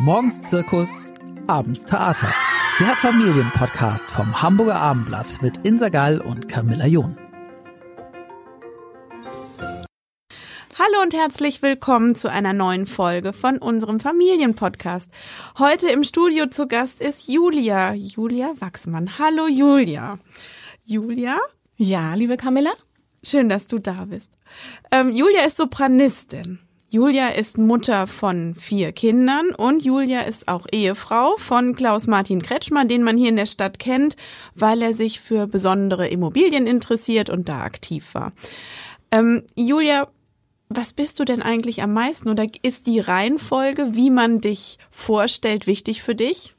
Morgens Zirkus, abends Theater. Der Familienpodcast vom Hamburger Abendblatt mit Insa Gall und Camilla John. Hallo und herzlich willkommen zu einer neuen Folge von unserem Familienpodcast. Heute im Studio zu Gast ist Julia, Julia Wachsmann. Hallo Julia. Julia? Ja, liebe Camilla? Schön, dass du da bist. Ähm, Julia ist Sopranistin. Julia ist Mutter von vier Kindern und Julia ist auch Ehefrau von Klaus Martin Kretschmer, den man hier in der Stadt kennt, weil er sich für besondere Immobilien interessiert und da aktiv war. Ähm, Julia, was bist du denn eigentlich am meisten oder ist die Reihenfolge, wie man dich vorstellt, wichtig für dich?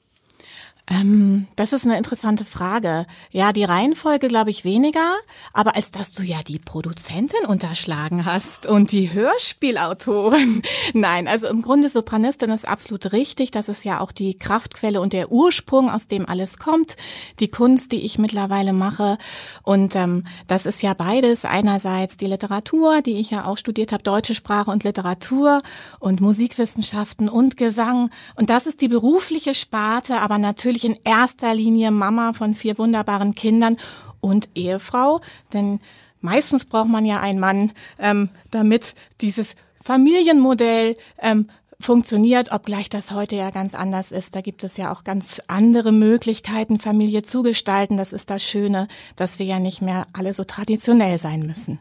Ähm, das ist eine interessante Frage. Ja, die Reihenfolge glaube ich weniger, aber als dass du ja die Produzentin unterschlagen hast und die Hörspielautorin. Nein, also im Grunde Sopranistin ist absolut richtig. Das ist ja auch die Kraftquelle und der Ursprung, aus dem alles kommt. Die Kunst, die ich mittlerweile mache. Und ähm, das ist ja beides. Einerseits die Literatur, die ich ja auch studiert habe, deutsche Sprache und Literatur und Musikwissenschaften und Gesang. Und das ist die berufliche Sparte, aber natürlich natürlich in erster Linie Mama von vier wunderbaren Kindern und Ehefrau, denn meistens braucht man ja einen Mann, ähm, damit dieses Familienmodell ähm, funktioniert, obgleich das heute ja ganz anders ist. Da gibt es ja auch ganz andere Möglichkeiten, Familie zu gestalten. Das ist das Schöne, dass wir ja nicht mehr alle so traditionell sein müssen.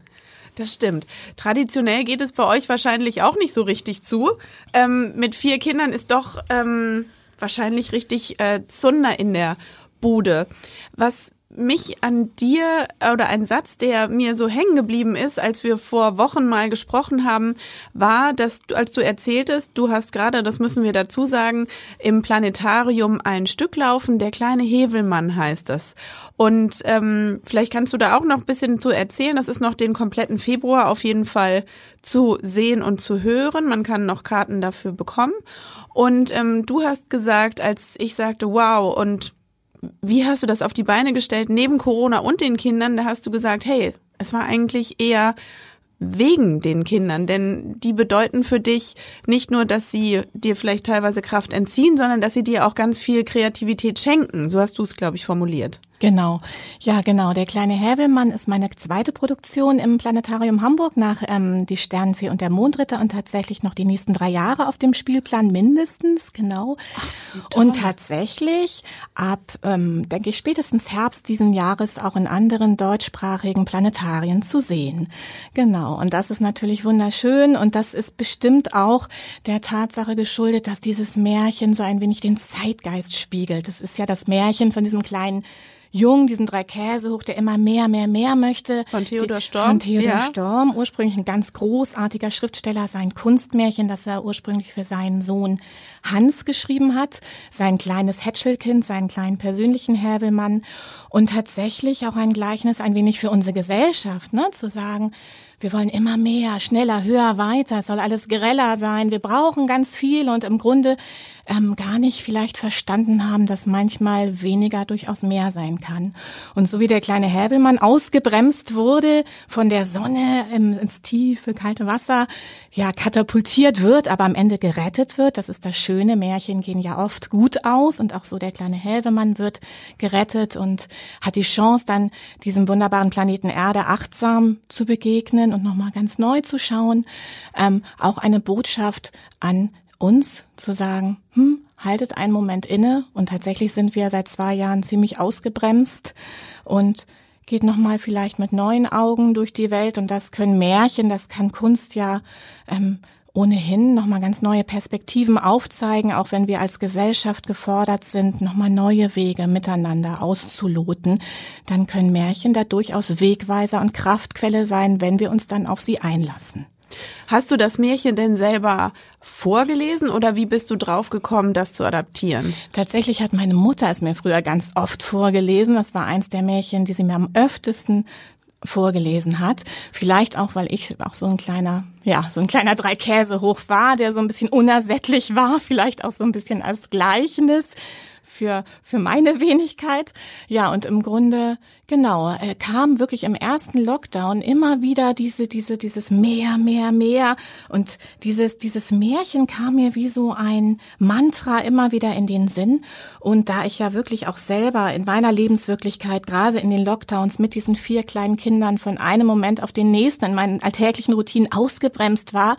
Das stimmt. Traditionell geht es bei euch wahrscheinlich auch nicht so richtig zu. Ähm, mit vier Kindern ist doch ähm, wahrscheinlich richtig äh, Zunder in der Bude. Was mich an dir oder ein Satz, der mir so hängen geblieben ist, als wir vor Wochen mal gesprochen haben, war, dass du, als du erzähltest, du hast gerade, das müssen wir dazu sagen, im Planetarium ein Stück laufen, der kleine Hevelmann heißt das. Und ähm, vielleicht kannst du da auch noch ein bisschen zu erzählen. Das ist noch den kompletten Februar auf jeden Fall zu sehen und zu hören. Man kann noch Karten dafür bekommen. Und ähm, du hast gesagt, als ich sagte, wow, und wie hast du das auf die Beine gestellt neben Corona und den Kindern? Da hast du gesagt, hey, es war eigentlich eher wegen den Kindern, denn die bedeuten für dich nicht nur, dass sie dir vielleicht teilweise Kraft entziehen, sondern dass sie dir auch ganz viel Kreativität schenken. So hast du es, glaube ich, formuliert. Genau, ja genau. Der kleine Hävelmann ist meine zweite Produktion im Planetarium Hamburg nach ähm, Die Sternenfee und der Mondritter und tatsächlich noch die nächsten drei Jahre auf dem Spielplan mindestens, genau. Ach, und tatsächlich ab, ähm, denke ich, spätestens Herbst diesen Jahres auch in anderen deutschsprachigen Planetarien zu sehen. Genau, und das ist natürlich wunderschön und das ist bestimmt auch der Tatsache geschuldet, dass dieses Märchen so ein wenig den Zeitgeist spiegelt. Das ist ja das Märchen von diesem kleinen Jung, diesen drei Käse hoch, der immer mehr, mehr, mehr möchte. Von Theodor Storm. Von Theodor ja. Storm, ursprünglich ein ganz großartiger Schriftsteller, sein Kunstmärchen, das er ursprünglich für seinen Sohn Hans geschrieben hat, sein kleines Hätschelkind, seinen kleinen persönlichen Hävelmann und tatsächlich auch ein Gleichnis ein wenig für unsere Gesellschaft, ne, zu sagen, wir wollen immer mehr, schneller, höher, weiter, es soll alles greller sein, wir brauchen ganz viel und im Grunde ähm, gar nicht vielleicht verstanden haben, dass manchmal weniger durchaus mehr sein kann. Und so wie der kleine Häbelmann ausgebremst wurde von der Sonne ins tiefe, kalte Wasser, ja, katapultiert wird, aber am Ende gerettet wird, das ist das Schöne, Märchen gehen ja oft gut aus. Und auch so der kleine Häbemann wird gerettet und hat die Chance dann diesem wunderbaren Planeten Erde achtsam zu begegnen öffnen und nochmal ganz neu zu schauen. Ähm, auch eine Botschaft an uns zu sagen, hm, haltet einen Moment inne und tatsächlich sind wir seit zwei Jahren ziemlich ausgebremst und geht nochmal vielleicht mit neuen Augen durch die Welt und das können Märchen, das kann Kunst ja ähm, ohnehin nochmal ganz neue Perspektiven aufzeigen, auch wenn wir als Gesellschaft gefordert sind, nochmal neue Wege miteinander auszuloten, dann können Märchen da durchaus Wegweiser und Kraftquelle sein, wenn wir uns dann auf sie einlassen. Hast du das Märchen denn selber vorgelesen oder wie bist du draufgekommen, das zu adaptieren? Tatsächlich hat meine Mutter es mir früher ganz oft vorgelesen. Das war eins der Märchen, die sie mir am öftesten vorgelesen hat. Vielleicht auch, weil ich auch so ein kleiner, ja, so ein kleiner Dreikäse hoch war, der so ein bisschen unersättlich war, vielleicht auch so ein bisschen als Gleichnis für, für meine Wenigkeit. Ja, und im Grunde, genau, äh, kam wirklich im ersten Lockdown immer wieder diese, diese, dieses mehr, mehr, mehr. Und dieses, dieses Märchen kam mir wie so ein Mantra immer wieder in den Sinn. Und da ich ja wirklich auch selber in meiner Lebenswirklichkeit, gerade in den Lockdowns mit diesen vier kleinen Kindern von einem Moment auf den nächsten in meinen alltäglichen Routinen ausgebremst war,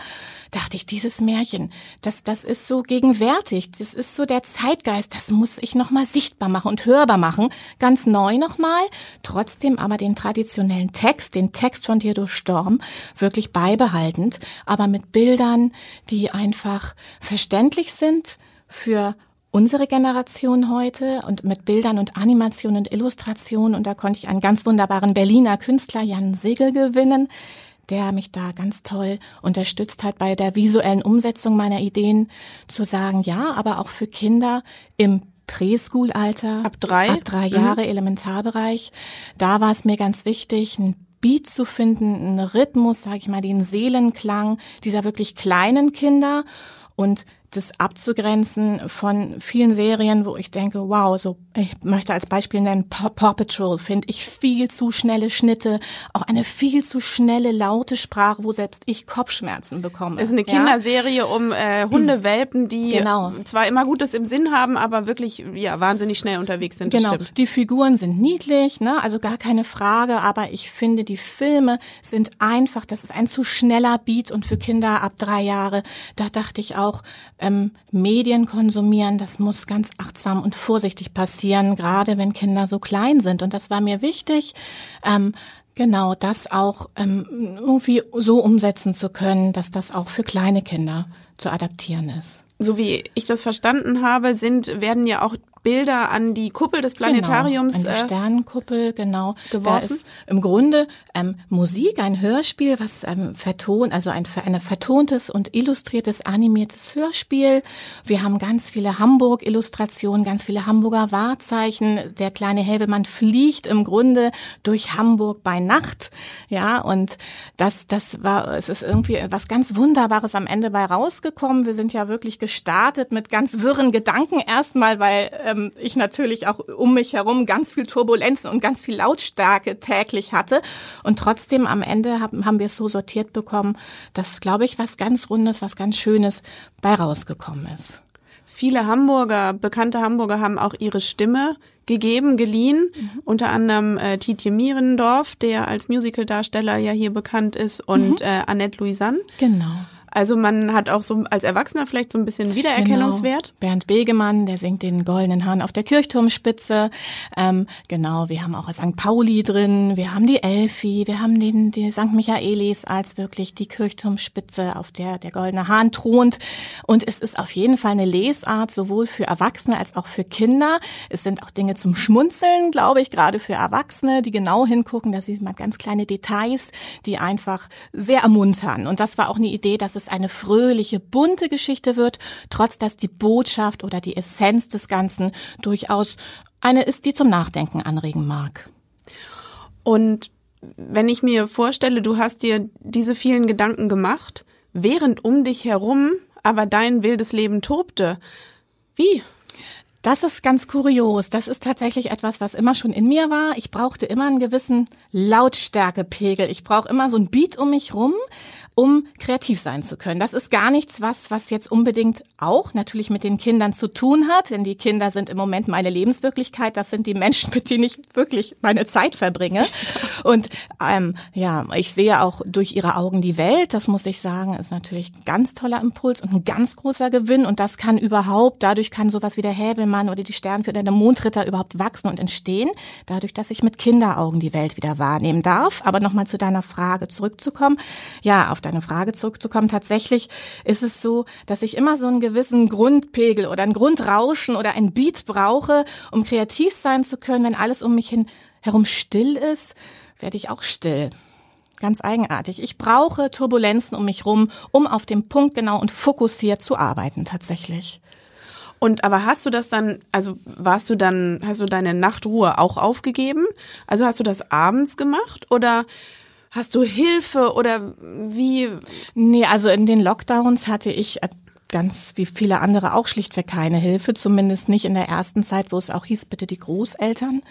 dachte ich, dieses Märchen, das, das ist so gegenwärtig, das ist so der Zeitgeist, das muss ich nochmal sichtbar machen und hörbar machen, ganz neu nochmal, trotzdem aber den traditionellen Text, den Text von Theodor Storm, wirklich beibehaltend, aber mit Bildern, die einfach verständlich sind für unsere Generation heute und mit Bildern und Animationen und Illustrationen. Und da konnte ich einen ganz wunderbaren Berliner Künstler, Jan Segel, gewinnen, der mich da ganz toll unterstützt hat bei der visuellen Umsetzung meiner Ideen, zu sagen, ja, aber auch für Kinder im Preschool-Alter, ab drei, ab drei Jahre, mhm. Elementarbereich, da war es mir ganz wichtig, ein Beat zu finden, einen Rhythmus, sage ich mal, den Seelenklang dieser wirklich kleinen Kinder. Und das abzugrenzen von vielen Serien, wo ich denke, wow, so ich möchte als Beispiel nennen, Paw Patrol finde ich viel zu schnelle Schnitte, auch eine viel zu schnelle laute Sprache, wo selbst ich Kopfschmerzen bekomme. Es ist eine Kinderserie ja? um äh, Hundewelpen, die genau. zwar immer Gutes im Sinn haben, aber wirklich ja wahnsinnig schnell unterwegs sind. Genau, die Figuren sind niedlich, ne, also gar keine Frage, aber ich finde die Filme sind einfach, das ist ein zu schneller Beat und für Kinder ab drei Jahre, da dachte ich auch ähm, Medien konsumieren, das muss ganz achtsam und vorsichtig passieren, gerade wenn Kinder so klein sind. Und das war mir wichtig. Ähm, Genau, das auch ähm, irgendwie so umsetzen zu können, dass das auch für kleine Kinder zu adaptieren ist. So wie ich das verstanden habe, sind werden ja auch Bilder an die Kuppel des Planetariums. Genau, an die äh, Sternenkuppel, genau. Geworfen. Da ist im Grunde ähm, Musik, ein Hörspiel, was ähm, vertont, also ein, ein vertontes und illustriertes, animiertes Hörspiel. Wir haben ganz viele Hamburg-Illustrationen, ganz viele Hamburger Wahrzeichen. Der kleine Helbemann fliegt im Grunde durch Hamburg bei Nacht. Ja, und das, das war, es ist irgendwie was ganz Wunderbares am Ende bei rausgekommen. Wir sind ja wirklich gestartet mit ganz wirren Gedanken erstmal, weil ähm, ich natürlich auch um mich herum ganz viel Turbulenzen und ganz viel Lautstärke täglich hatte. Und trotzdem am Ende haben, haben wir es so sortiert bekommen, dass, glaube ich, was ganz Rundes, was ganz Schönes bei rausgekommen ist. Viele Hamburger, bekannte Hamburger haben auch ihre Stimme gegeben, geliehen. Mhm. Unter anderem äh, Tietje Mierendorf, der als Musicaldarsteller ja hier bekannt ist, und mhm. äh, Annette Louisanne. Genau. Also man hat auch so als Erwachsener vielleicht so ein bisschen Wiedererkennungswert. Genau. Bernd Begemann, der singt den goldenen Hahn auf der Kirchturmspitze. Ähm, genau, wir haben auch St. Pauli drin, wir haben die Elfi, wir haben den die St. Michaelis als wirklich die Kirchturmspitze, auf der der goldene Hahn thront. Und es ist auf jeden Fall eine Lesart, sowohl für Erwachsene als auch für Kinder. Es sind auch Dinge zum Schmunzeln, glaube ich, gerade für Erwachsene, die genau hingucken. Da sieht man ganz kleine Details, die einfach sehr ermuntern. Und das war auch eine Idee, dass es es eine fröhliche, bunte Geschichte wird, trotz dass die Botschaft oder die Essenz des Ganzen durchaus eine ist, die zum Nachdenken anregen mag. Und wenn ich mir vorstelle, du hast dir diese vielen Gedanken gemacht, während um dich herum aber dein wildes Leben tobte, wie? Das ist ganz kurios. Das ist tatsächlich etwas, was immer schon in mir war. Ich brauchte immer einen gewissen Lautstärkepegel. Ich brauche immer so ein Beat um mich rum, um kreativ sein zu können. Das ist gar nichts, was, was jetzt unbedingt auch natürlich mit den Kindern zu tun hat, denn die Kinder sind im Moment meine Lebenswirklichkeit. Das sind die Menschen, mit denen ich wirklich meine Zeit verbringe. Und ähm, ja, ich sehe auch durch ihre Augen die Welt. Das muss ich sagen, ist natürlich ein ganz toller Impuls und ein ganz großer Gewinn. Und das kann überhaupt, dadurch kann sowas wie der Hävelmann oder die Sternfür oder der Mondritter überhaupt wachsen und entstehen, dadurch, dass ich mit Kinderaugen die Welt wieder wahrnehmen darf. Aber nochmal zu deiner Frage zurückzukommen. Ja, auf deine Frage zurückzukommen, tatsächlich ist es so, dass ich immer so einen gewissen Grundpegel oder ein Grundrauschen oder ein Beat brauche, um kreativ sein zu können. Wenn alles um mich hin, herum still ist, werde ich auch still. Ganz eigenartig. Ich brauche Turbulenzen um mich rum, um auf dem Punkt genau und fokussiert zu arbeiten, tatsächlich. Und aber hast du das dann, also warst du dann, hast du deine Nachtruhe auch aufgegeben? Also hast du das abends gemacht oder Hast du Hilfe oder wie? Nee, also in den Lockdowns hatte ich ganz wie viele andere auch schlichtweg keine Hilfe, zumindest nicht in der ersten Zeit, wo es auch hieß, bitte die Großeltern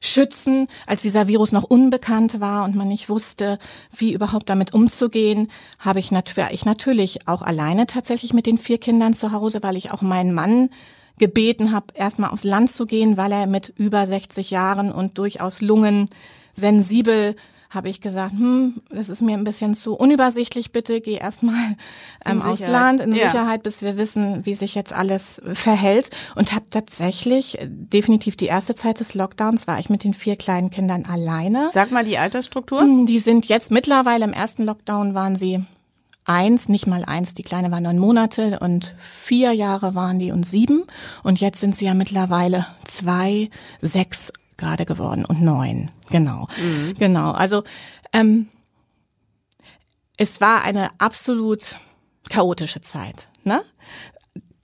schützen, als dieser Virus noch unbekannt war und man nicht wusste, wie überhaupt damit umzugehen, habe ich, nat ich natürlich auch alleine tatsächlich mit den vier Kindern zu Hause, weil ich auch meinen Mann gebeten habe, erstmal aufs Land zu gehen, weil er mit über 60 Jahren und durchaus Lungen sensibel habe ich gesagt, hm, das ist mir ein bisschen zu unübersichtlich, bitte geh erstmal ähm, aufs Land in ja. Sicherheit, bis wir wissen, wie sich jetzt alles verhält. Und habe tatsächlich, definitiv die erste Zeit des Lockdowns, war ich mit den vier kleinen Kindern alleine. Sag mal die Altersstruktur. Hm, die sind jetzt mittlerweile, im ersten Lockdown waren sie eins, nicht mal eins, die Kleine war neun Monate und vier Jahre waren die und sieben. Und jetzt sind sie ja mittlerweile zwei, sechs gerade geworden und neun. Genau, mhm. genau. Also ähm, es war eine absolut chaotische Zeit. Ne?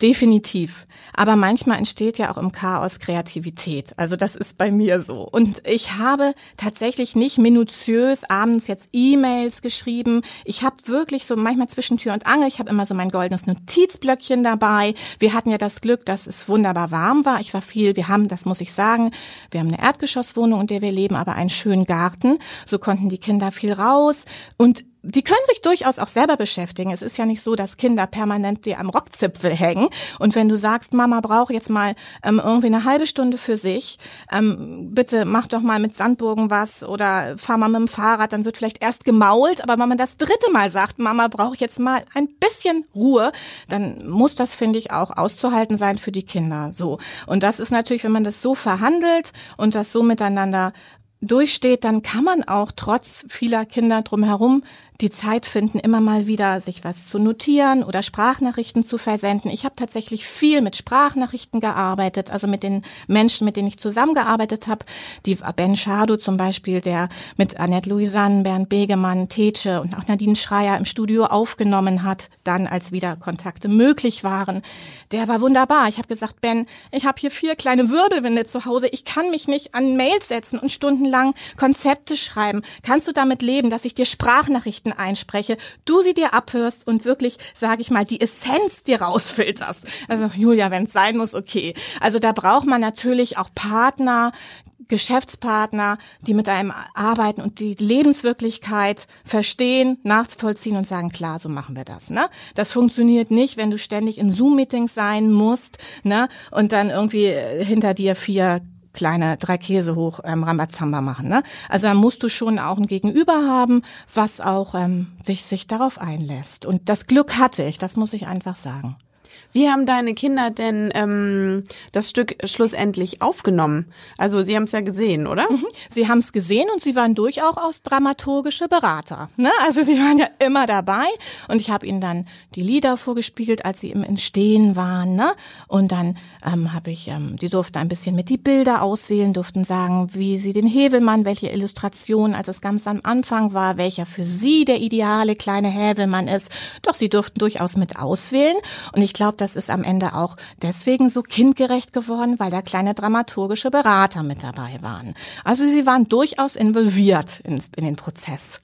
Definitiv. Aber manchmal entsteht ja auch im Chaos Kreativität. Also das ist bei mir so. Und ich habe tatsächlich nicht minutiös abends jetzt E-Mails geschrieben. Ich habe wirklich so manchmal zwischen Tür und Angel, ich habe immer so mein goldenes Notizblöckchen dabei. Wir hatten ja das Glück, dass es wunderbar warm war. Ich war viel, wir haben, das muss ich sagen, wir haben eine Erdgeschosswohnung, in der wir leben, aber einen schönen Garten. So konnten die Kinder viel raus. Und die können sich durchaus auch selber beschäftigen. Es ist ja nicht so, dass Kinder permanent dir am Rockzipfel hängen. Und wenn du sagst, Mama braucht jetzt mal ähm, irgendwie eine halbe Stunde für sich, ähm, bitte mach doch mal mit Sandburgen was oder fahr mal mit dem Fahrrad, dann wird vielleicht erst gemault. Aber wenn man das dritte Mal sagt, Mama braucht jetzt mal ein bisschen Ruhe, dann muss das, finde ich, auch auszuhalten sein für die Kinder. So. Und das ist natürlich, wenn man das so verhandelt und das so miteinander durchsteht, dann kann man auch trotz vieler Kinder drumherum die Zeit finden, immer mal wieder sich was zu notieren oder Sprachnachrichten zu versenden. Ich habe tatsächlich viel mit Sprachnachrichten gearbeitet, also mit den Menschen, mit denen ich zusammengearbeitet habe. Die Ben Schado zum Beispiel, der mit Annette Louisanne, Bernd Begemann, Tetsche und auch Nadine Schreier im Studio aufgenommen hat, dann als wieder Kontakte möglich waren. Der war wunderbar. Ich habe gesagt, Ben, ich habe hier vier kleine Wirbelwinde zu Hause. Ich kann mich nicht an Mails setzen und stundenlang Konzepte schreiben. Kannst du damit leben, dass ich dir Sprachnachrichten Nachrichten einspreche, du sie dir abhörst und wirklich, sage ich mal, die Essenz dir rausfilterst. Also Julia, wenn es sein muss, okay. Also da braucht man natürlich auch Partner, Geschäftspartner, die mit einem arbeiten und die Lebenswirklichkeit verstehen, nachvollziehen und sagen, klar, so machen wir das. Ne? Das funktioniert nicht, wenn du ständig in Zoom-Meetings sein musst ne? und dann irgendwie hinter dir vier kleine drei Käse hoch ähm, Rambazamba machen. Ne? Also da musst du schon auch ein Gegenüber haben, was auch ähm, sich, sich darauf einlässt. Und das Glück hatte ich, das muss ich einfach sagen. Wie haben deine Kinder denn ähm, das Stück schlussendlich aufgenommen? Also sie haben es ja gesehen, oder? Mhm. Sie haben es gesehen und sie waren durchaus dramaturgische Berater. Ne? Also sie waren ja immer dabei und ich habe ihnen dann die Lieder vorgespielt, als sie im Entstehen waren. Ne? Und dann ähm, habe ich, ähm, die durften ein bisschen mit die Bilder auswählen, durften sagen, wie sie den Hävelmann, welche Illustration, als es ganz am Anfang war, welcher für sie der ideale kleine Hävelmann ist. Doch sie durften durchaus mit auswählen und ich glaube, das ist am Ende auch deswegen so kindgerecht geworden, weil da kleine dramaturgische Berater mit dabei waren. Also sie waren durchaus involviert in, in den Prozess.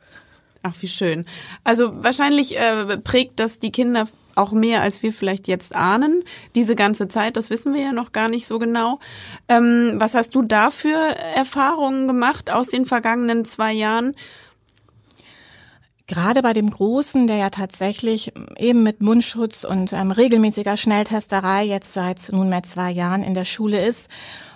Ach, wie schön. Also wahrscheinlich äh, prägt das die Kinder auch mehr, als wir vielleicht jetzt ahnen. Diese ganze Zeit, das wissen wir ja noch gar nicht so genau. Ähm, was hast du da für Erfahrungen gemacht aus den vergangenen zwei Jahren? Gerade bei dem Großen, der ja tatsächlich eben mit Mundschutz und ähm, regelmäßiger Schnelltesterei jetzt seit nunmehr zwei Jahren in der Schule ist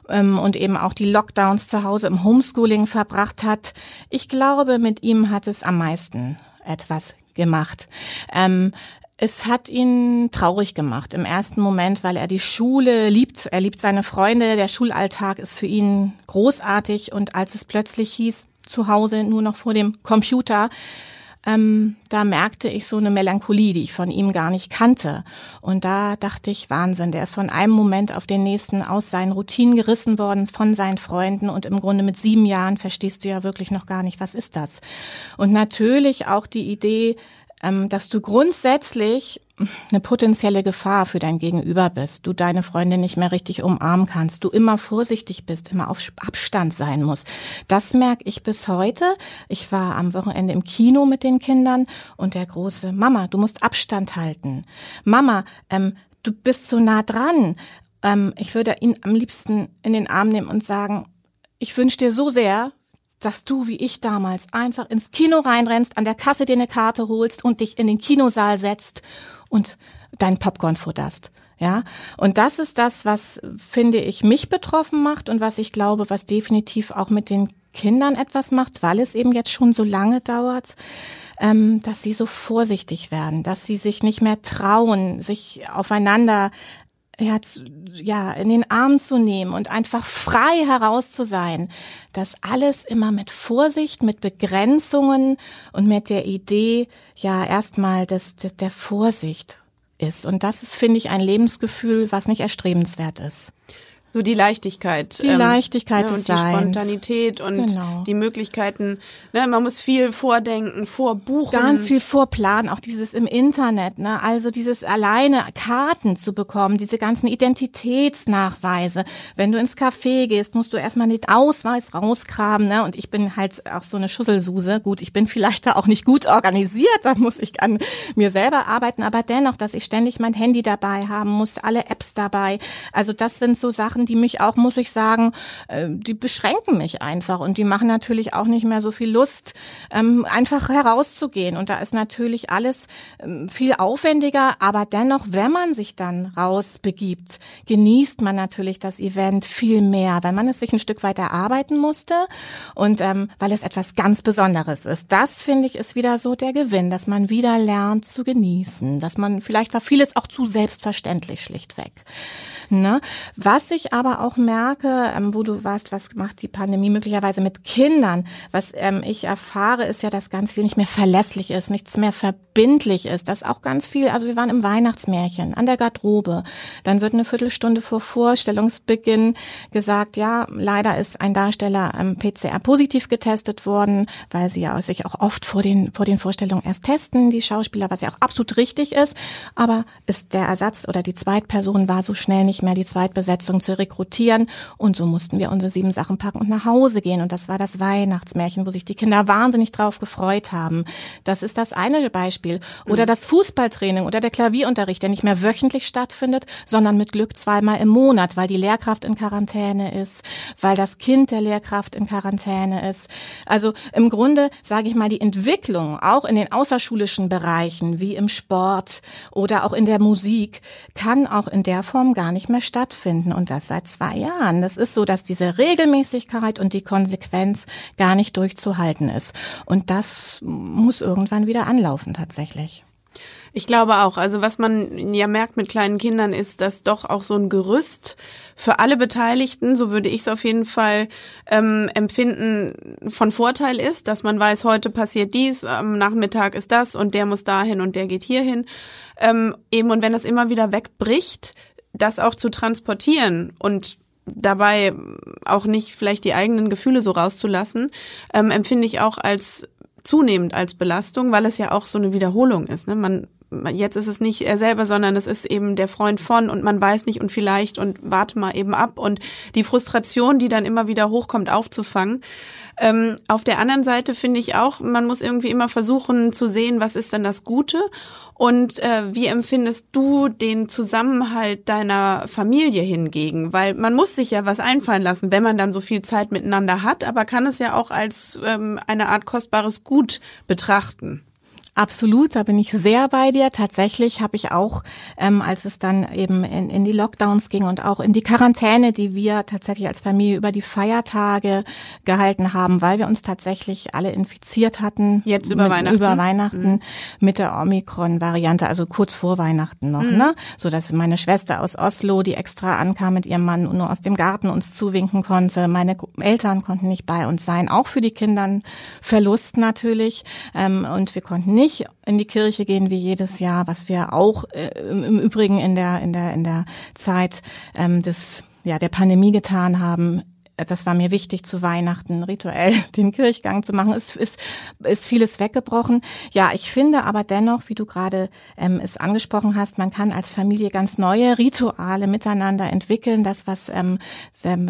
ähm, und eben auch die Lockdowns zu Hause im Homeschooling verbracht hat, ich glaube, mit ihm hat es am meisten etwas gemacht. Ähm, es hat ihn traurig gemacht im ersten Moment, weil er die Schule liebt. Er liebt seine Freunde. Der Schulalltag ist für ihn großartig. Und als es plötzlich hieß, zu Hause nur noch vor dem Computer, ähm, da merkte ich so eine Melancholie, die ich von ihm gar nicht kannte. Und da dachte ich, Wahnsinn, der ist von einem Moment auf den nächsten aus seinen Routinen gerissen worden, von seinen Freunden. Und im Grunde mit sieben Jahren verstehst du ja wirklich noch gar nicht, was ist das. Und natürlich auch die Idee, dass du grundsätzlich eine potenzielle Gefahr für dein Gegenüber bist, du deine Freundin nicht mehr richtig umarmen kannst, du immer vorsichtig bist, immer auf Abstand sein musst. Das merke ich bis heute. Ich war am Wochenende im Kino mit den Kindern und der große Mama, du musst Abstand halten. Mama, ähm, du bist so nah dran. Ähm, ich würde ihn am liebsten in den Arm nehmen und sagen, ich wünsche dir so sehr, dass du wie ich damals einfach ins Kino reinrennst, an der Kasse dir eine Karte holst und dich in den Kinosaal setzt und dein Popcorn futterst. Ja, und das ist das, was finde ich mich betroffen macht und was ich glaube, was definitiv auch mit den Kindern etwas macht, weil es eben jetzt schon so lange dauert, ähm, dass sie so vorsichtig werden, dass sie sich nicht mehr trauen, sich aufeinander ja, ja, in den Arm zu nehmen und einfach frei heraus zu sein. Das alles immer mit Vorsicht, mit Begrenzungen und mit der Idee, ja, erstmal des, des, der Vorsicht ist. Und das ist, finde ich, ein Lebensgefühl, was nicht erstrebenswert ist. So die Leichtigkeit. Die ähm, Leichtigkeit ne, des und die. Spontanität und Genau. die Möglichkeiten. Ne, man muss viel vordenken, vorbuchen. Ganz viel vorplanen, auch dieses im Internet, ne? Also dieses alleine Karten zu bekommen, diese ganzen Identitätsnachweise. Wenn du ins Café gehst, musst du erstmal den Ausweis rausgraben, ne? Und ich bin halt auch so eine Schusselsuse. Gut, ich bin vielleicht da auch nicht gut organisiert, da muss ich an mir selber arbeiten, aber dennoch, dass ich ständig mein Handy dabei haben muss, alle Apps dabei. Also das sind so Sachen, die mich auch, muss ich sagen, äh, die beschränken mich einfach und die machen natürlich auch nicht mehr so viel Lust, ähm, einfach herauszugehen. Und da ist natürlich alles ähm, viel aufwendiger, aber dennoch, wenn man sich dann rausbegibt, genießt man natürlich das Event viel mehr, weil man es sich ein Stück weit erarbeiten musste und ähm, weil es etwas ganz Besonderes ist. Das finde ich ist wieder so der Gewinn, dass man wieder lernt zu genießen, dass man vielleicht war vieles auch zu selbstverständlich schlichtweg. Ne? Was ich aber auch merke, ähm, wo du warst, was macht die Pandemie möglicherweise mit Kindern? Was ähm, ich erfahre, ist ja, dass ganz viel nicht mehr verlässlich ist, nichts mehr verbindlich ist. Dass auch ganz viel, also wir waren im Weihnachtsmärchen, an der Garderobe. Dann wird eine Viertelstunde vor Vorstellungsbeginn gesagt, ja, leider ist ein Darsteller ähm, PCR positiv getestet worden, weil sie ja sich auch oft vor den, vor den Vorstellungen erst testen, die Schauspieler, was ja auch absolut richtig ist. Aber ist der Ersatz oder die Zweitperson war so schnell nicht mehr die Zweitbesetzung zu rekrutieren. Und so mussten wir unsere sieben Sachen packen und nach Hause gehen. Und das war das Weihnachtsmärchen, wo sich die Kinder wahnsinnig drauf gefreut haben. Das ist das eine Beispiel. Oder das Fußballtraining oder der Klavierunterricht, der nicht mehr wöchentlich stattfindet, sondern mit Glück zweimal im Monat, weil die Lehrkraft in Quarantäne ist, weil das Kind der Lehrkraft in Quarantäne ist. Also im Grunde, sage ich mal, die Entwicklung auch in den außerschulischen Bereichen, wie im Sport oder auch in der Musik, kann auch in der Form gar nicht mehr stattfinden. Und das seit zwei Jahren. Das ist so, dass diese Regelmäßigkeit und die Konsequenz gar nicht durchzuhalten ist. Und das muss irgendwann wieder anlaufen tatsächlich. Ich glaube auch. Also was man ja merkt mit kleinen Kindern ist, dass doch auch so ein Gerüst für alle Beteiligten, so würde ich es auf jeden Fall ähm, empfinden, von Vorteil ist, dass man weiß, heute passiert dies, am Nachmittag ist das und der muss dahin und der geht hierhin. Ähm, eben und wenn das immer wieder wegbricht, das auch zu transportieren und dabei auch nicht vielleicht die eigenen Gefühle so rauszulassen, ähm, empfinde ich auch als zunehmend als Belastung, weil es ja auch so eine Wiederholung ist. Ne? Man jetzt ist es nicht er selber, sondern es ist eben der Freund von und man weiß nicht und vielleicht und warte mal eben ab und die Frustration, die dann immer wieder hochkommt, aufzufangen. Ähm, auf der anderen Seite finde ich auch, man muss irgendwie immer versuchen zu sehen, was ist denn das Gute und äh, wie empfindest du den Zusammenhalt deiner Familie hingegen? Weil man muss sich ja was einfallen lassen, wenn man dann so viel Zeit miteinander hat, aber kann es ja auch als ähm, eine Art kostbares Gut betrachten. Absolut, da bin ich sehr bei dir. Tatsächlich habe ich auch, ähm, als es dann eben in, in die Lockdowns ging und auch in die Quarantäne, die wir tatsächlich als Familie über die Feiertage gehalten haben, weil wir uns tatsächlich alle infiziert hatten. Jetzt über mit, Weihnachten? Über Weihnachten mhm. mit der Omikron-Variante, also kurz vor Weihnachten noch, mhm. ne? So dass meine Schwester aus Oslo, die extra ankam mit ihrem Mann und nur aus dem Garten uns zuwinken konnte. Meine Eltern konnten nicht bei uns sein, auch für die Kinder Verlust natürlich. Ähm, und wir konnten nicht nicht in die Kirche gehen wie jedes Jahr, was wir auch äh, im, Übrigen in der in der in der Zeit ähm, des ja der Pandemie getan haben das war mir wichtig, zu Weihnachten rituell den Kirchgang zu machen. Es ist, ist vieles weggebrochen. Ja, ich finde aber dennoch, wie du gerade ähm, es angesprochen hast, man kann als Familie ganz neue Rituale miteinander entwickeln. Das, was ähm,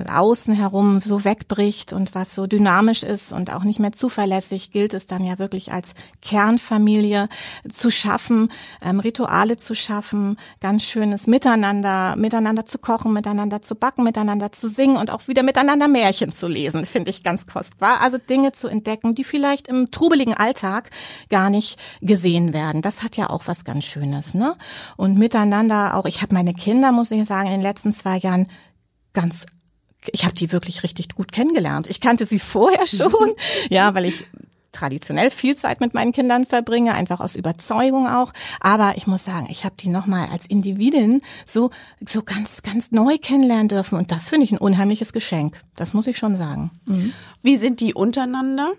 außen herum so wegbricht und was so dynamisch ist und auch nicht mehr zuverlässig, gilt es dann ja wirklich als Kernfamilie zu schaffen, ähm, Rituale zu schaffen, ganz schönes Miteinander, miteinander zu kochen, miteinander zu backen, miteinander zu singen und auch wieder miteinander Märchen zu lesen, finde ich ganz kostbar. Also Dinge zu entdecken, die vielleicht im trubeligen Alltag gar nicht gesehen werden. Das hat ja auch was ganz Schönes, ne? Und miteinander auch, ich habe meine Kinder, muss ich sagen, in den letzten zwei Jahren ganz ich habe die wirklich richtig gut kennengelernt. Ich kannte sie vorher schon, ja, weil ich traditionell viel Zeit mit meinen Kindern verbringe, einfach aus Überzeugung auch. Aber ich muss sagen, ich habe die nochmal als Individuen so, so ganz, ganz neu kennenlernen dürfen. Und das finde ich ein unheimliches Geschenk. Das muss ich schon sagen. Mhm. Wie sind die untereinander?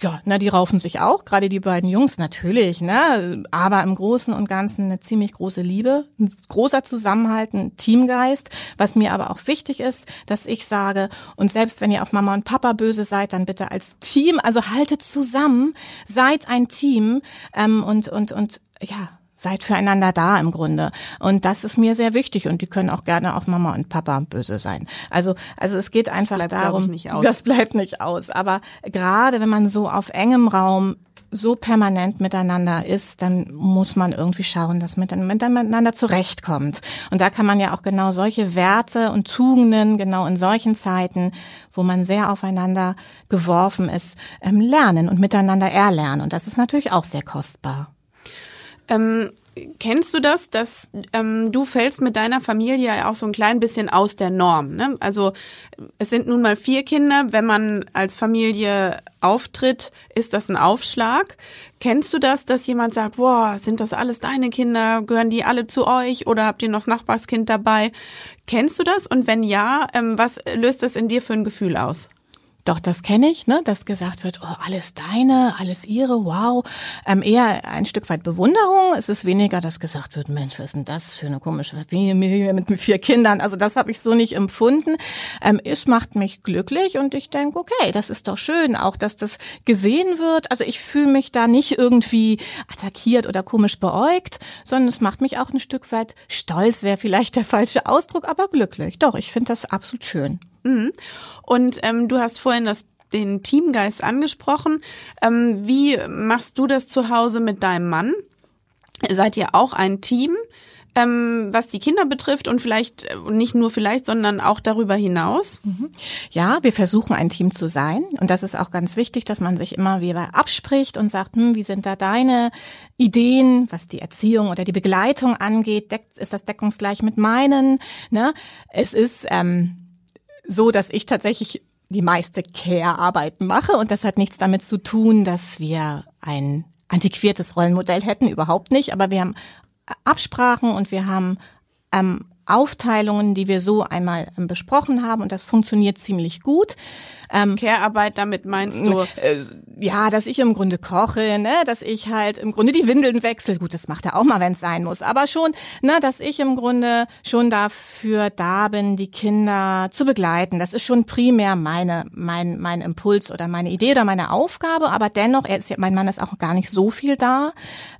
Ja, na, die raufen sich auch, gerade die beiden Jungs natürlich, ne? Aber im Großen und Ganzen eine ziemlich große Liebe, ein großer Zusammenhalt, ein Teamgeist. Was mir aber auch wichtig ist, dass ich sage, und selbst wenn ihr auf Mama und Papa böse seid, dann bitte als Team, also haltet zusammen, seid ein Team ähm, und und und ja, seid füreinander da im Grunde. Und das ist mir sehr wichtig. Und die können auch gerne auf Mama und Papa böse sein. Also, also es geht einfach das bleibt, darum, nicht aus. das bleibt nicht aus. Aber gerade wenn man so auf engem Raum so permanent miteinander ist, dann muss man irgendwie schauen, dass man miteinander zurechtkommt. Und da kann man ja auch genau solche Werte und Tugenden, genau in solchen Zeiten, wo man sehr aufeinander geworfen ist, ähm, lernen und miteinander erlernen. Und das ist natürlich auch sehr kostbar. Ähm, kennst du das, dass ähm, du fällst mit deiner Familie ja auch so ein klein bisschen aus der Norm? Ne? Also es sind nun mal vier Kinder. Wenn man als Familie auftritt, ist das ein Aufschlag. Kennst du das, dass jemand sagt, boah, sind das alles deine Kinder? Gehören die alle zu euch? Oder habt ihr noch das Nachbarskind dabei? Kennst du das? Und wenn ja, ähm, was löst das in dir für ein Gefühl aus? Doch, das kenne ich, ne, dass gesagt wird, oh, alles deine, alles ihre, wow. Ähm, eher ein Stück weit Bewunderung. Es ist weniger, dass gesagt wird, Mensch, was ist denn das für eine komische Familie mit vier Kindern? Also das habe ich so nicht empfunden. Ähm, es macht mich glücklich und ich denke, okay, das ist doch schön, auch dass das gesehen wird. Also ich fühle mich da nicht irgendwie attackiert oder komisch beäugt, sondern es macht mich auch ein Stück weit stolz, wäre vielleicht der falsche Ausdruck, aber glücklich. Doch, ich finde das absolut schön. Mhm. Und ähm, du hast vorhin das den Teamgeist angesprochen. Ähm, wie machst du das zu Hause mit deinem Mann? Seid ihr auch ein Team, ähm, was die Kinder betrifft und vielleicht äh, nicht nur vielleicht, sondern auch darüber hinaus? Mhm. Ja, wir versuchen ein Team zu sein und das ist auch ganz wichtig, dass man sich immer wieder abspricht und sagt, hm, wie sind da deine Ideen, was die Erziehung oder die Begleitung angeht? Deckt, ist das deckungsgleich mit meinen? Ne? Es ist ähm, so, dass ich tatsächlich die meiste Care-Arbeit mache und das hat nichts damit zu tun, dass wir ein antiquiertes Rollenmodell hätten, überhaupt nicht, aber wir haben Absprachen und wir haben ähm, Aufteilungen, die wir so einmal ähm, besprochen haben und das funktioniert ziemlich gut. Ähm, Care-Arbeit, damit meinst du? Äh, ja, dass ich im Grunde koche, ne, dass ich halt im Grunde die Windeln wechsle. Gut, das macht er auch mal, wenn es sein muss. Aber schon, ne, dass ich im Grunde schon dafür da bin, die Kinder zu begleiten. Das ist schon primär meine, mein, mein Impuls oder meine Idee oder meine Aufgabe. Aber dennoch, er ist ja, mein Mann ist auch gar nicht so viel da,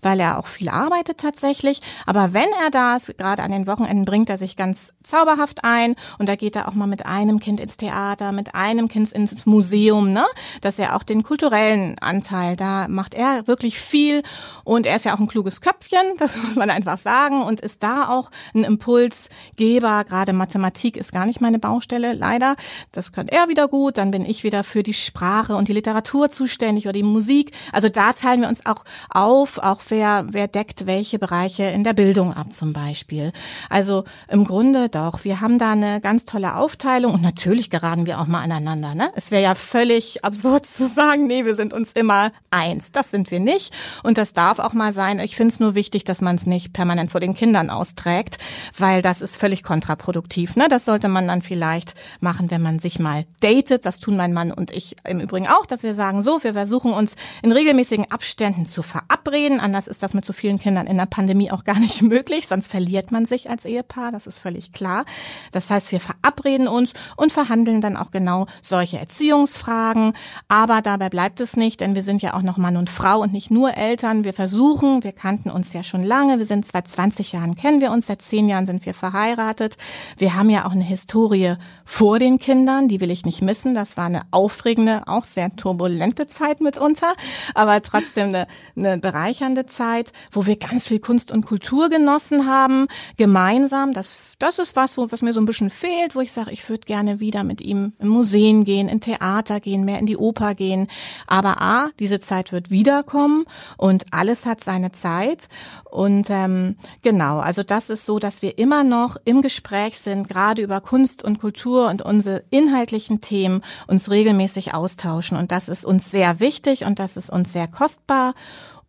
weil er auch viel arbeitet tatsächlich. Aber wenn er da ist, gerade an den Wochenenden, bringt er sich ganz zauberhaft ein. Und da geht er auch mal mit einem Kind ins Theater, mit einem Kind ins Museum, ne? Dass er auch den kulturellen Anteil, da macht er wirklich viel und er ist ja auch ein kluges Köpfchen, das muss man einfach sagen und ist da auch ein Impulsgeber. Gerade Mathematik ist gar nicht meine Baustelle, leider. Das kann er wieder gut, dann bin ich wieder für die Sprache und die Literatur zuständig oder die Musik. Also da teilen wir uns auch auf, auch wer, wer deckt welche Bereiche in der Bildung ab zum Beispiel. Also im Grunde doch, wir haben da eine ganz tolle Aufteilung und natürlich geraten wir auch mal aneinander. Ne? Es wäre ja völlig absurd zu sagen, nee, wir sind uns immer eins. Das sind wir nicht. Und das darf auch mal sein. Ich finde es nur wichtig, dass man es nicht permanent vor den Kindern austrägt, weil das ist völlig kontraproduktiv. Ne? Das sollte man dann vielleicht machen, wenn man sich mal datet. Das tun mein Mann und ich im Übrigen auch, dass wir sagen, so, wir versuchen uns in regelmäßigen Abständen zu verabreden. Anders ist das mit so vielen Kindern in der Pandemie auch gar nicht möglich. Sonst verliert man sich als Ehepaar. das ist völlig klar. Das heißt, wir verabreden uns und verhandeln dann auch genau solche Erziehungsfragen. Aber dabei bleibt es nicht, denn wir sind ja auch noch Mann und Frau und nicht nur Eltern. Wir versuchen, wir kannten uns ja schon lange, wir sind seit 20 Jahren kennen wir uns, seit 10 Jahren sind wir verheiratet. Wir haben ja auch eine Historie vor den Kindern, die will ich nicht missen. Das war eine aufregende, auch sehr turbulente Zeit mitunter, aber trotzdem eine, eine bereichernde Zeit, wo wir ganz viel Kunst und Kultur genossen haben, gemeinsam. Das, das ist was, wo, was mir so ein bisschen fehlt, wo ich sage, ich würde gerne wieder mit ihm in Museen gehen, in Theater gehen, mehr in die Oper gehen. Aber A, diese Zeit wird wiederkommen und alles hat seine Zeit. Und ähm, genau, also das ist so, dass wir immer noch im Gespräch sind, gerade über Kunst und Kultur und unsere inhaltlichen Themen uns regelmäßig austauschen. Und das ist uns sehr wichtig und das ist uns sehr kostbar.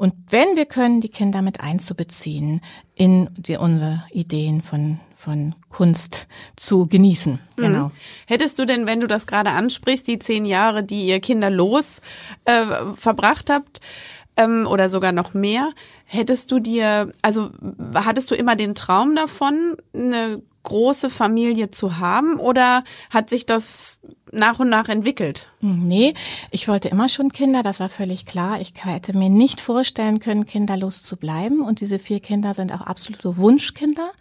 Und wenn wir können, die Kinder mit einzubeziehen in die, unsere Ideen von, von Kunst zu genießen. Mhm. Genau. Hättest du denn, wenn du das gerade ansprichst, die zehn Jahre, die ihr kinderlos äh, verbracht habt, ähm, oder sogar noch mehr, hättest du dir, also hattest du immer den Traum davon, eine große Familie zu haben oder hat sich das nach und nach entwickelt? Nee, ich wollte immer schon Kinder, das war völlig klar. Ich hätte mir nicht vorstellen können, kinderlos zu bleiben. Und diese vier Kinder sind auch absolute Wunschkinder.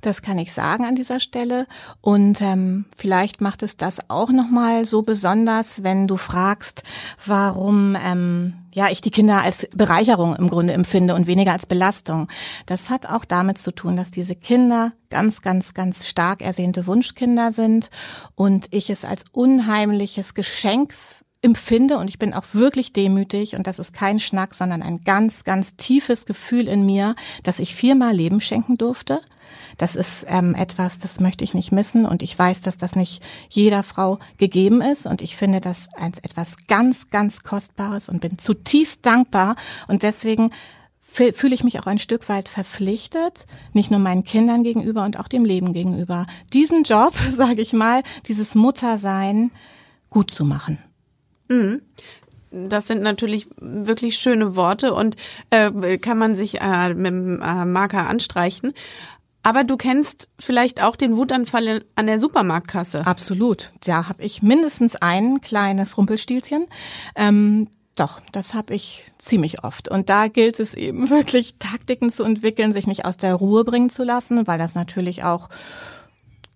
Das kann ich sagen an dieser Stelle. Und ähm, vielleicht macht es das auch nochmal so besonders, wenn du fragst, warum ähm, ja, ich die Kinder als Bereicherung im Grunde empfinde und weniger als Belastung. Das hat auch damit zu tun, dass diese Kinder ganz, ganz, ganz stark ersehnte Wunschkinder sind und ich es als unheimliches Geschenk empfinde und ich bin auch wirklich demütig und das ist kein Schnack, sondern ein ganz, ganz tiefes Gefühl in mir, dass ich viermal Leben schenken durfte. Das ist ähm, etwas, das möchte ich nicht missen und ich weiß, dass das nicht jeder Frau gegeben ist und ich finde das als etwas ganz, ganz Kostbares und bin zutiefst dankbar und deswegen fühle ich mich auch ein Stück weit verpflichtet, nicht nur meinen Kindern gegenüber und auch dem Leben gegenüber, diesen Job, sage ich mal, dieses Muttersein gut zu machen. Mhm. Das sind natürlich wirklich schöne Worte und äh, kann man sich äh, mit dem äh, Marker anstreichen. Aber du kennst vielleicht auch den Wutanfall an der Supermarktkasse. Absolut. Da habe ich mindestens ein kleines Rumpelstilzchen. Ähm, doch, das habe ich ziemlich oft. Und da gilt es eben wirklich, Taktiken zu entwickeln, sich nicht aus der Ruhe bringen zu lassen, weil das natürlich auch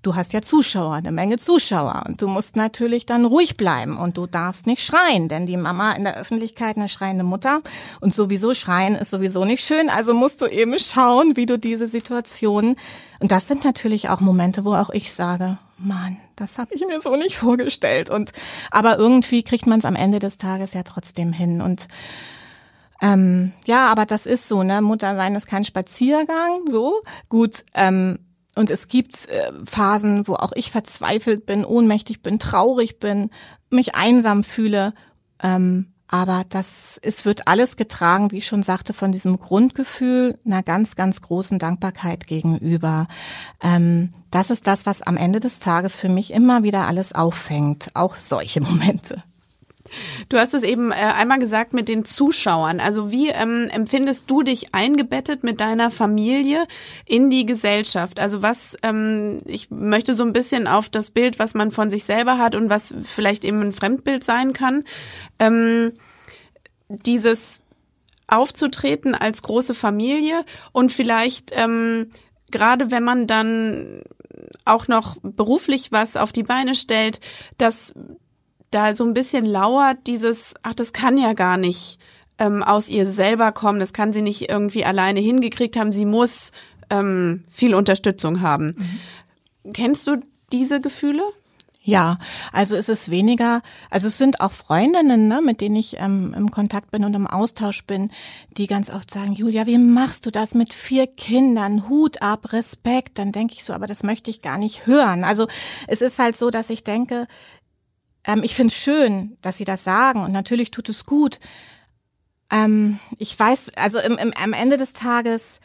du hast ja Zuschauer, eine Menge Zuschauer. Und du musst natürlich dann ruhig bleiben. Und du darfst nicht schreien, denn die Mama in der Öffentlichkeit eine schreiende Mutter und sowieso schreien ist sowieso nicht schön, also musst du eben schauen, wie du diese Situation und das sind natürlich auch Momente, wo auch ich sage, Mann, das habe ich mir so nicht vorgestellt. Und aber irgendwie kriegt man es am Ende des Tages ja trotzdem hin. Und ähm, ja, aber das ist so, ne? Mutter sein ist kein Spaziergang, so. Gut, ähm, und es gibt äh, Phasen, wo auch ich verzweifelt bin, ohnmächtig bin, traurig bin, mich einsam fühle. Ähm, aber das, es wird alles getragen, wie ich schon sagte, von diesem Grundgefühl einer ganz, ganz großen Dankbarkeit gegenüber. Ähm, das ist das, was am Ende des Tages für mich immer wieder alles auffängt, auch solche Momente. Du hast es eben äh, einmal gesagt mit den Zuschauern. Also wie ähm, empfindest du dich eingebettet mit deiner Familie in die Gesellschaft? Also was, ähm, ich möchte so ein bisschen auf das Bild, was man von sich selber hat und was vielleicht eben ein Fremdbild sein kann. Ähm, dieses aufzutreten als große Familie und vielleicht ähm, gerade wenn man dann auch noch beruflich was auf die Beine stellt, dass da so ein bisschen lauert dieses, ach, das kann ja gar nicht ähm, aus ihr selber kommen, das kann sie nicht irgendwie alleine hingekriegt haben, sie muss ähm, viel Unterstützung haben. Mhm. Kennst du diese Gefühle? Ja, also es ist weniger, also es sind auch Freundinnen, ne, mit denen ich ähm, im Kontakt bin und im Austausch bin, die ganz oft sagen, Julia, wie machst du das mit vier Kindern? Hut ab, Respekt. Dann denke ich so, aber das möchte ich gar nicht hören. Also es ist halt so, dass ich denke, ähm, ich finde es schön, dass Sie das sagen und natürlich tut es gut. Ähm, ich weiß, also im, im, am Ende des Tages,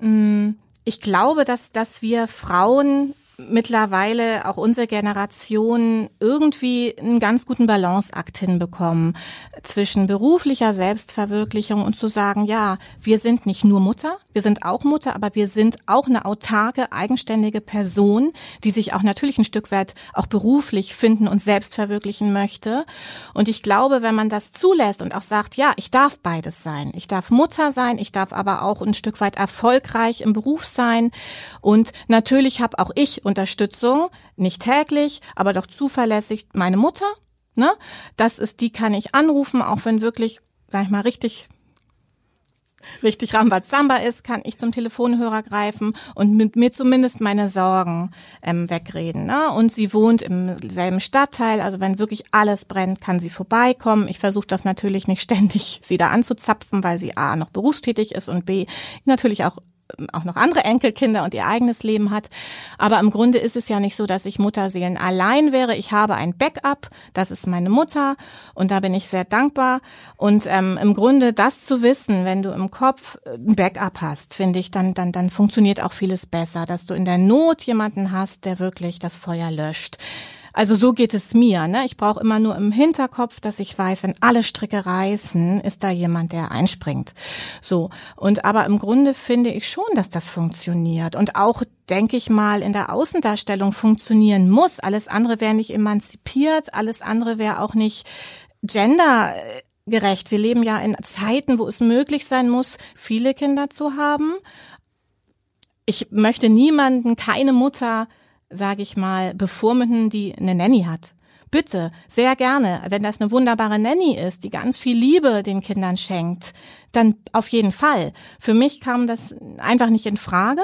mh, mm, ich glaube, dass, dass wir Frauen mittlerweile auch unsere Generation irgendwie einen ganz guten Balanceakt hinbekommen zwischen beruflicher Selbstverwirklichung und zu sagen, ja, wir sind nicht nur Mutter, wir sind auch Mutter, aber wir sind auch eine autarke, eigenständige Person, die sich auch natürlich ein Stück weit auch beruflich finden und selbst verwirklichen möchte. Und ich glaube, wenn man das zulässt und auch sagt, ja, ich darf beides sein. Ich darf Mutter sein, ich darf aber auch ein Stück weit erfolgreich im Beruf sein. Und natürlich habe auch ich Unterstützung, nicht täglich, aber doch zuverlässig meine Mutter. Ne? Das ist, die kann ich anrufen, auch wenn wirklich, sag ich mal, richtig richtig Rambazamba ist, kann ich zum Telefonhörer greifen und mit mir zumindest meine Sorgen ähm, wegreden. Ne? Und sie wohnt im selben Stadtteil, also wenn wirklich alles brennt, kann sie vorbeikommen. Ich versuche das natürlich nicht ständig, sie da anzuzapfen, weil sie A noch berufstätig ist und B natürlich auch auch noch andere Enkelkinder und ihr eigenes Leben hat. Aber im Grunde ist es ja nicht so, dass ich Mutterseelen allein wäre. Ich habe ein Backup, das ist meine Mutter und da bin ich sehr dankbar. Und ähm, im Grunde das zu wissen, wenn du im Kopf ein Backup hast, finde ich, dann, dann, dann funktioniert auch vieles besser, dass du in der Not jemanden hast, der wirklich das Feuer löscht. Also so geht es mir. Ne? Ich brauche immer nur im Hinterkopf, dass ich weiß, wenn alle Stricke reißen, ist da jemand, der einspringt. So. Und aber im Grunde finde ich schon, dass das funktioniert. Und auch, denke ich mal, in der Außendarstellung funktionieren muss. Alles andere wäre nicht emanzipiert, alles andere wäre auch nicht gendergerecht. Wir leben ja in Zeiten, wo es möglich sein muss, viele Kinder zu haben. Ich möchte niemanden, keine Mutter sage ich mal, bevormunden, die eine Nanny hat. Bitte, sehr gerne, wenn das eine wunderbare Nanny ist, die ganz viel Liebe den Kindern schenkt, dann auf jeden Fall. Für mich kam das einfach nicht in Frage,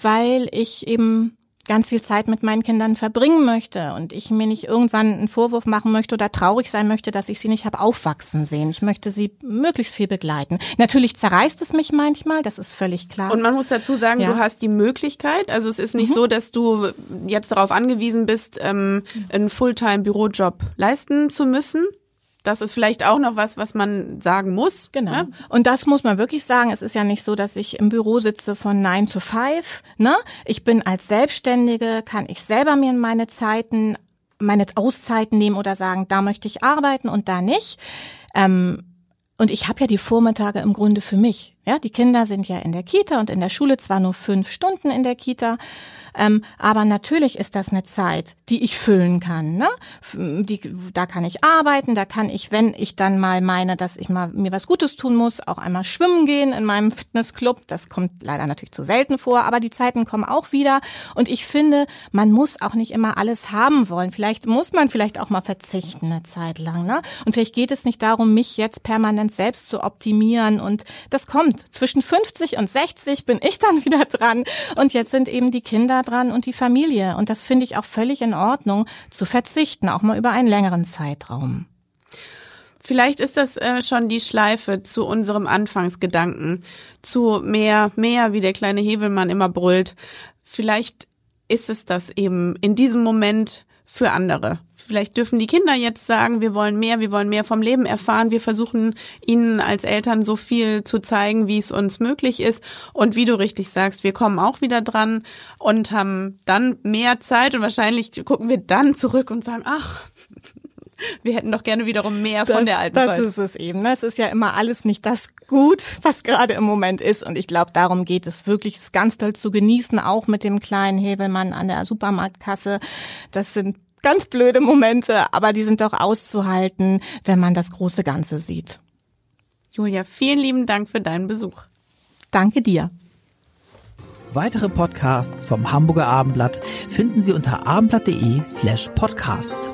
weil ich eben ganz viel Zeit mit meinen Kindern verbringen möchte und ich mir nicht irgendwann einen Vorwurf machen möchte oder traurig sein möchte, dass ich sie nicht habe aufwachsen sehen. Ich möchte sie möglichst viel begleiten. Natürlich zerreißt es mich manchmal, das ist völlig klar. Und man muss dazu sagen, ja. du hast die Möglichkeit, also es ist nicht mhm. so, dass du jetzt darauf angewiesen bist, ähm, einen Fulltime-Bürojob leisten zu müssen, das ist vielleicht auch noch was, was man sagen muss. Genau. Ne? Und das muss man wirklich sagen. Es ist ja nicht so, dass ich im Büro sitze von 9 to 5. Ne? Ich bin als Selbstständige, kann ich selber mir meine Zeiten, meine Auszeiten nehmen oder sagen, da möchte ich arbeiten und da nicht. Ähm, und ich habe ja die Vormittage im Grunde für mich. Ja, die Kinder sind ja in der Kita und in der Schule zwar nur fünf Stunden in der Kita. Ähm, aber natürlich ist das eine Zeit, die ich füllen kann. Ne? Die, da kann ich arbeiten, da kann ich, wenn ich dann mal meine, dass ich mal mir was Gutes tun muss, auch einmal schwimmen gehen in meinem Fitnessclub. Das kommt leider natürlich zu selten vor, aber die Zeiten kommen auch wieder. Und ich finde, man muss auch nicht immer alles haben wollen. Vielleicht muss man vielleicht auch mal verzichten eine Zeit lang. Ne? Und vielleicht geht es nicht darum, mich jetzt permanent selbst zu optimieren. Und das kommt. Zwischen 50 und 60 bin ich dann wieder dran. Und jetzt sind eben die Kinder dran und die Familie. Und das finde ich auch völlig in Ordnung, zu verzichten, auch mal über einen längeren Zeitraum. Vielleicht ist das äh, schon die Schleife zu unserem Anfangsgedanken, zu mehr, mehr, wie der kleine Hevelmann immer brüllt. Vielleicht ist es das eben in diesem Moment für andere. Vielleicht dürfen die Kinder jetzt sagen, wir wollen mehr, wir wollen mehr vom Leben erfahren. Wir versuchen ihnen als Eltern so viel zu zeigen, wie es uns möglich ist. Und wie du richtig sagst, wir kommen auch wieder dran und haben dann mehr Zeit und wahrscheinlich gucken wir dann zurück und sagen, ach, wir hätten doch gerne wiederum mehr das, von der alten das Zeit. Das ist es eben. Es ist ja immer alles nicht das Gut, was gerade im Moment ist. Und ich glaube, darum geht es wirklich, es ganz toll zu genießen, auch mit dem kleinen Hebelmann an der Supermarktkasse. Das sind ganz blöde Momente, aber die sind doch auszuhalten, wenn man das große Ganze sieht. Julia, vielen lieben Dank für deinen Besuch. Danke dir. Weitere Podcasts vom Hamburger Abendblatt finden Sie unter abendblatt.de slash podcast.